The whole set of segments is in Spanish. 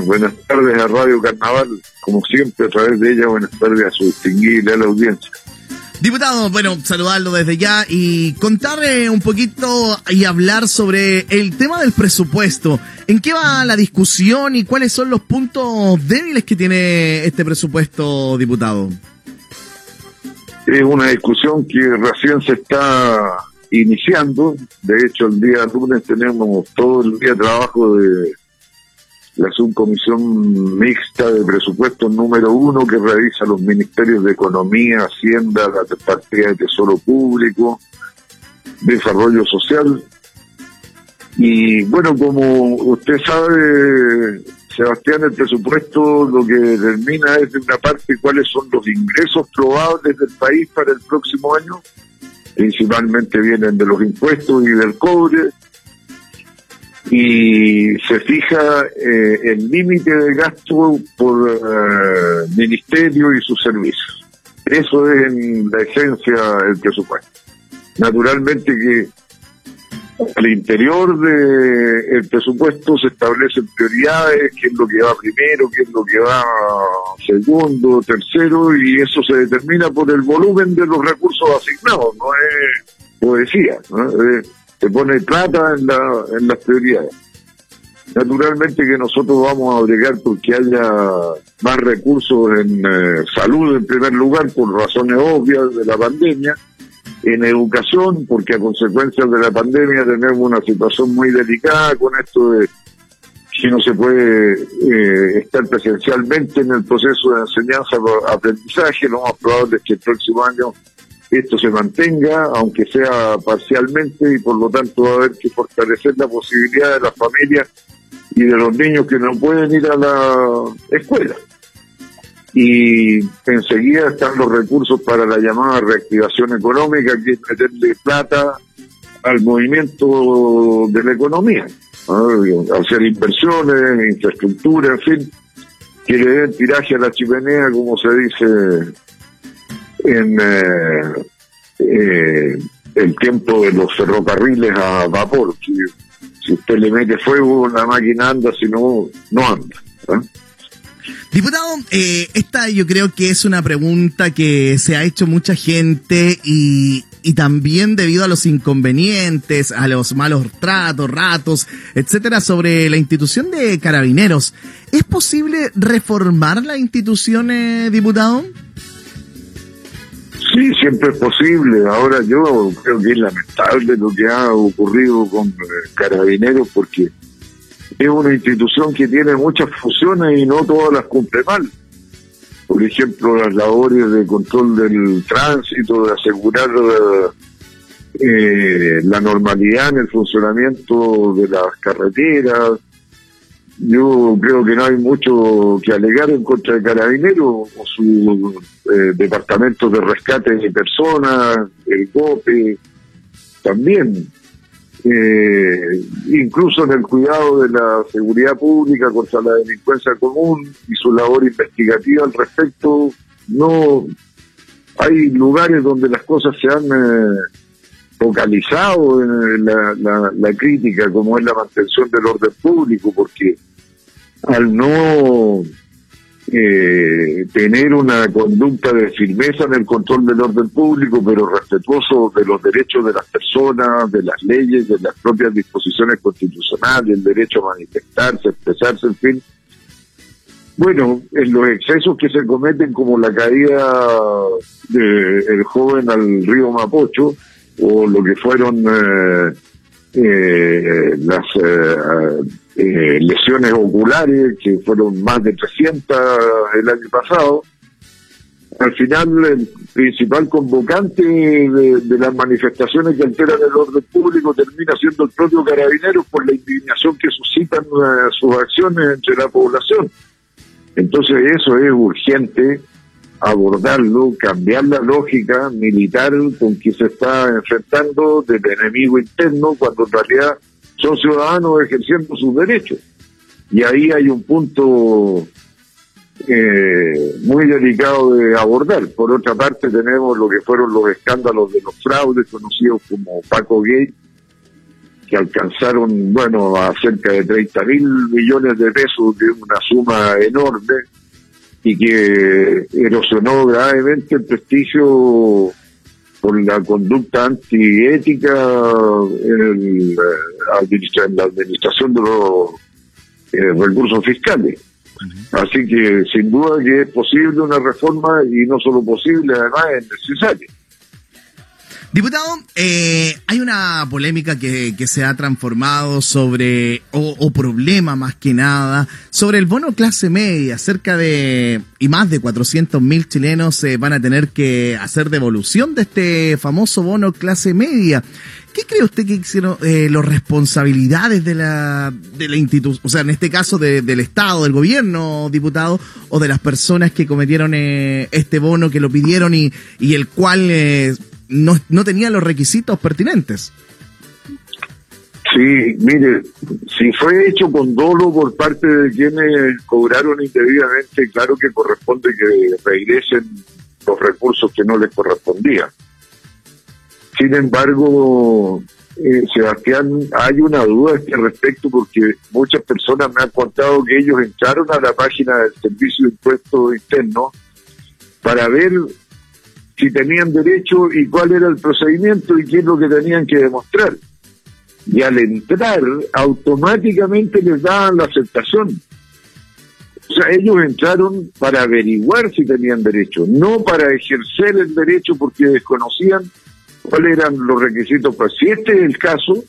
Buenas tardes a Radio Carnaval, como siempre a través de ella, buenas tardes a su distinguible a la audiencia. Diputado, bueno, saludarlo desde ya y contarle un poquito y hablar sobre el tema del presupuesto. ¿En qué va la discusión y cuáles son los puntos débiles que tiene este presupuesto, diputado? Es una discusión que recién se está iniciando. De hecho, el día lunes tenemos todo el día de trabajo de la subcomisión mixta de presupuesto número uno que revisa los ministerios de Economía, Hacienda, la partida de Tesoro Público, Desarrollo Social. Y bueno, como usted sabe, Sebastián, el presupuesto lo que determina es de una parte cuáles son los ingresos probables del país para el próximo año. Principalmente vienen de los impuestos y del cobre y se fija eh, el límite de gasto por eh, ministerio y sus servicios. Eso es en la esencia el presupuesto. Naturalmente que al interior del el presupuesto se establecen prioridades, qué es lo que va primero, qué es lo que va segundo, tercero, y eso se determina por el volumen de los recursos asignados, no es poesía. ¿no? Es, se pone plata en, la, en las prioridades. Naturalmente que nosotros vamos a obligar porque haya más recursos en eh, salud en primer lugar por razones obvias de la pandemia, en educación porque a consecuencia de la pandemia tenemos una situación muy delicada con esto de si no se puede eh, estar presencialmente en el proceso de enseñanza-aprendizaje, lo más probable es que el próximo año esto se mantenga, aunque sea parcialmente, y por lo tanto va a haber que fortalecer la posibilidad de las familias y de los niños que no pueden ir a la escuela. Y enseguida están los recursos para la llamada reactivación económica, que es meterle plata al movimiento de la economía, hacer inversiones, infraestructura, en fin, que le den tiraje a la chimenea, como se dice en eh, eh, el tiempo de los ferrocarriles a vapor. Si, usted le mete fuego, la máquina anda, si no, no anda. ¿eh? Diputado, esta yo creo que es una pregunta que se ha hecho mucha gente y, y también debido a los inconvenientes, a los malos tratos, ratos, etcétera, sobre la institución de carabineros. ¿Es posible reformar la institución, diputado? Sí, siempre es posible. Ahora yo creo que es lamentable lo que ha ocurrido con eh, Carabineros porque es una institución que tiene muchas funciones y no todas las cumple mal. Por ejemplo, las labores de control del tránsito, de asegurar eh, la normalidad en el funcionamiento de las carreteras, yo creo que no hay mucho que alegar en contra de Carabineros o su eh, departamento de rescate de personas, el COPE, también. Eh, incluso en el cuidado de la seguridad pública contra la delincuencia común y su labor investigativa al respecto, no hay lugares donde las cosas se han eh, focalizado en la, la, crítica, como es la mantención del orden público, porque al no eh, tener una conducta de firmeza en el control del orden público, pero respetuoso de los derechos de las personas, de las leyes, de las propias disposiciones constitucionales, el derecho a manifestarse, expresarse, en fin. Bueno, en los excesos que se cometen como la caída del joven al río Mapocho, o lo que fueron eh, eh, las eh, lesiones oculares, que fueron más de 300 el año pasado. Al final, el principal convocante de, las manifestaciones que alteran el orden público termina siendo el propio carabinero por la indignación que suscitan eh, sus acciones entre la población. Entonces eso es urgente abordarlo, cambiar la lógica militar con que se está enfrentando del enemigo interno, cuando en realidad son ciudadanos ejerciendo sus derechos. Y ahí hay un punto eh, muy delicado de abordar. Por otra parte, tenemos lo que fueron los escándalos de los fraudes conocidos como Paco Gay, que alcanzaron, bueno, a cerca de 30 mil millones de pesos, de una suma enorme, y que erosionó gravemente el prestigio por la conducta antiética en, eh, en la administración de los eh, recursos fiscales. Así que sin duda que es posible una reforma y no solo posible, además es necesaria. Diputado, eh, hay una polémica que, que, se ha transformado sobre, o, problema más que nada, sobre el bono clase media. Cerca de, y más de 400 mil chilenos eh, van a tener que hacer devolución de este famoso bono clase media. ¿Qué cree usted que hicieron eh, las responsabilidades de la, de la institución, o sea, en este caso del Estado, del gobierno, diputado, o de las personas que cometieron eh, este bono, que lo pidieron y, y el cual eh, no, no tenía los requisitos pertinentes. Sí, mire, si fue hecho con dolo por parte de quienes cobraron indebidamente, claro que corresponde que regresen los recursos que no les correspondían. Sin embargo, eh, Sebastián, hay una duda a este respecto porque muchas personas me han contado que ellos entraron a la página del Servicio de Impuestos Internos para ver si tenían derecho y cuál era el procedimiento y qué es lo que tenían que demostrar. Y al entrar, automáticamente les daban la aceptación. O sea, ellos entraron para averiguar si tenían derecho, no para ejercer el derecho porque desconocían cuáles eran los requisitos. Pues si este es el caso,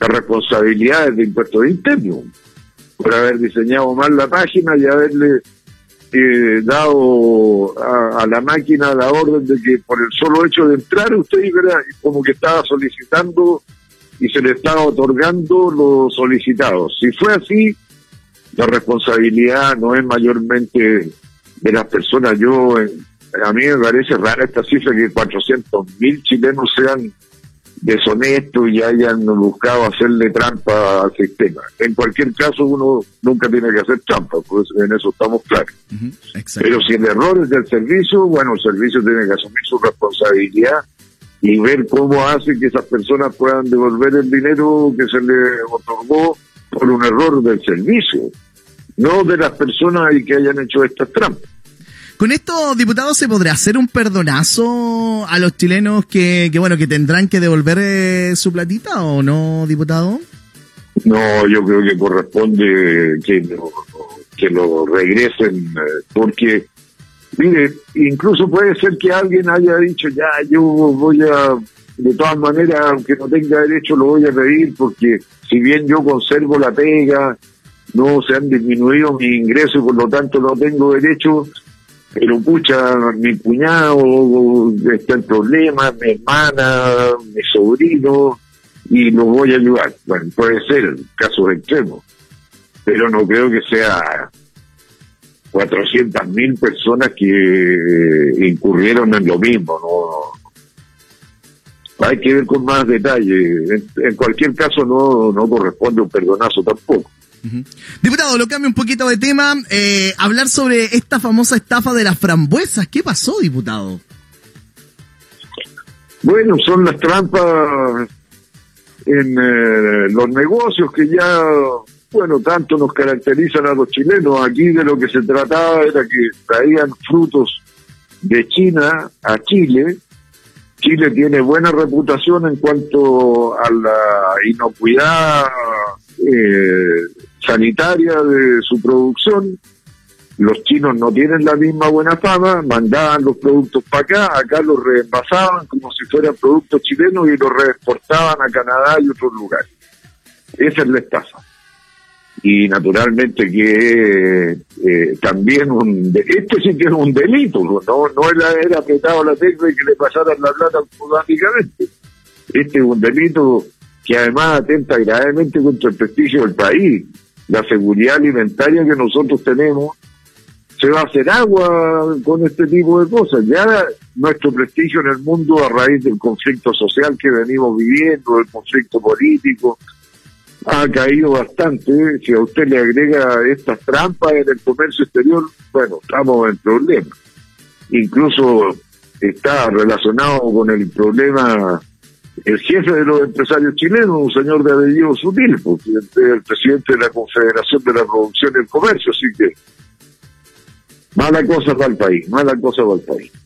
la responsabilidad es de impuestos internos, por haber diseñado mal la página y haberle eh, dado a, la máquina la orden de que por el solo hecho de entrar usted como que estaba solicitando y se le estaba otorgando los solicitados. Si fue así, la responsabilidad no es mayormente de las personas. Yo, a mí me parece rara esta cifra que 400 mil chilenos sean deshonestos y hayan buscado hacerle trampa al sistema. En cualquier caso, uno nunca tiene que hacer trampa, pues en eso estamos claros. Pero si el error es del servicio, bueno, el servicio tiene que asumir su responsabilidad y ver cómo hace que esas personas puedan devolver el dinero que se le otorgó por un error del servicio, no de las personas y que hayan hecho estas trampas. Con esto, diputado, ¿se podrá hacer un perdonazo a los chilenos que, que bueno, que tendrán que devolver eh, su platita o no, diputado? No, yo creo que corresponde que lo, regresen, eh, porque, mire, incluso puede ser que alguien haya dicho, ya, yo voy a, de todas maneras, aunque no tenga derecho, lo voy a pedir, porque si bien yo conservo la pega, no se han disminuido mis ingresos y por lo tanto no tengo derecho, pero pucha, mi cuñado está en problemas, mi hermana, mi sobrino, y los voy a ayudar. Bueno, puede ser casos extremos, pero no creo que sea 400 mil personas que incurrieron en lo mismo, no. Hay que ver con más detalle. En, cualquier caso, no, no corresponde un perdonazo tampoco. Diputado, lo cambio un poquito de tema. Eh, hablar sobre esta famosa estafa de las frambuesas. ¿Qué pasó, diputado? Bueno, son las trampas en eh, los negocios que ya, bueno, tanto nos caracterizan a los chilenos. Aquí de lo que se trataba era que traían frutos de China a Chile. Chile tiene buena reputación en cuanto a la inocuidad eh, sanitaria de su producción. Los chinos no tienen la misma buena fama, mandaban los productos para acá, acá los reenvasaban como si fueran productos chilenos y los reexportaban a Canadá y otros lugares. Esa es la estafa. Y naturalmente que eh, también un esto sí que es un delito, no, no era haber apretado la tecla y que le pasaran la plata automáticamente. Este es un delito que además atenta gravemente contra el prestigio del país la seguridad alimentaria que nosotros tenemos, se va a hacer agua con este tipo de cosas. Ya nuestro prestigio en el mundo a raíz del conflicto social que venimos viviendo, del conflicto político, ha caído bastante. Si a usted le agrega estas trampas en el comercio exterior, bueno, estamos en problemas. Incluso está relacionado con el problema el jefe de los empresarios chilenos, un señor de apellido sutil, el presidente de la Confederación de la Producción y el Comercio, así que mala cosa para el país, mala cosa para el país.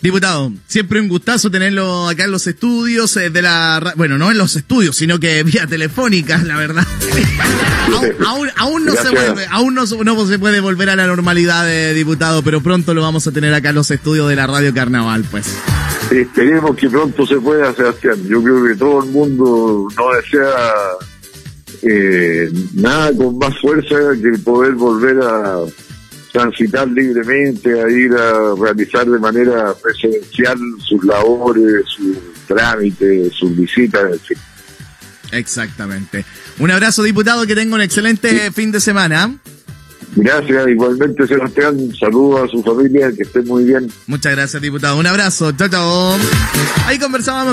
Diputado, siempre un gustazo tenerlo acá en los estudios eh, de la... Bueno, no en los estudios, sino que vía telefónica, la verdad. aún, aún, no se puede, aún no, no, se puede volver a la normalidad, de diputado, pero pronto lo vamos a tener acá en los estudios de la Radio Carnaval, pues. Esperemos que pronto se pueda, Sebastián. Yo creo que todo el mundo no desea eh, nada con más fuerza que poder volver a transitar libremente, a ir a realizar de manera presidencial sus labores, sus trámites, sus visitas, etc. Exactamente. Un abrazo, diputado, que tenga un excelente fin de semana. Gracias, igualmente Sebastián, saludos a su familia, que esté muy bien. Muchas gracias, diputado. Un abrazo, chao, chao. Ahí conversábamos.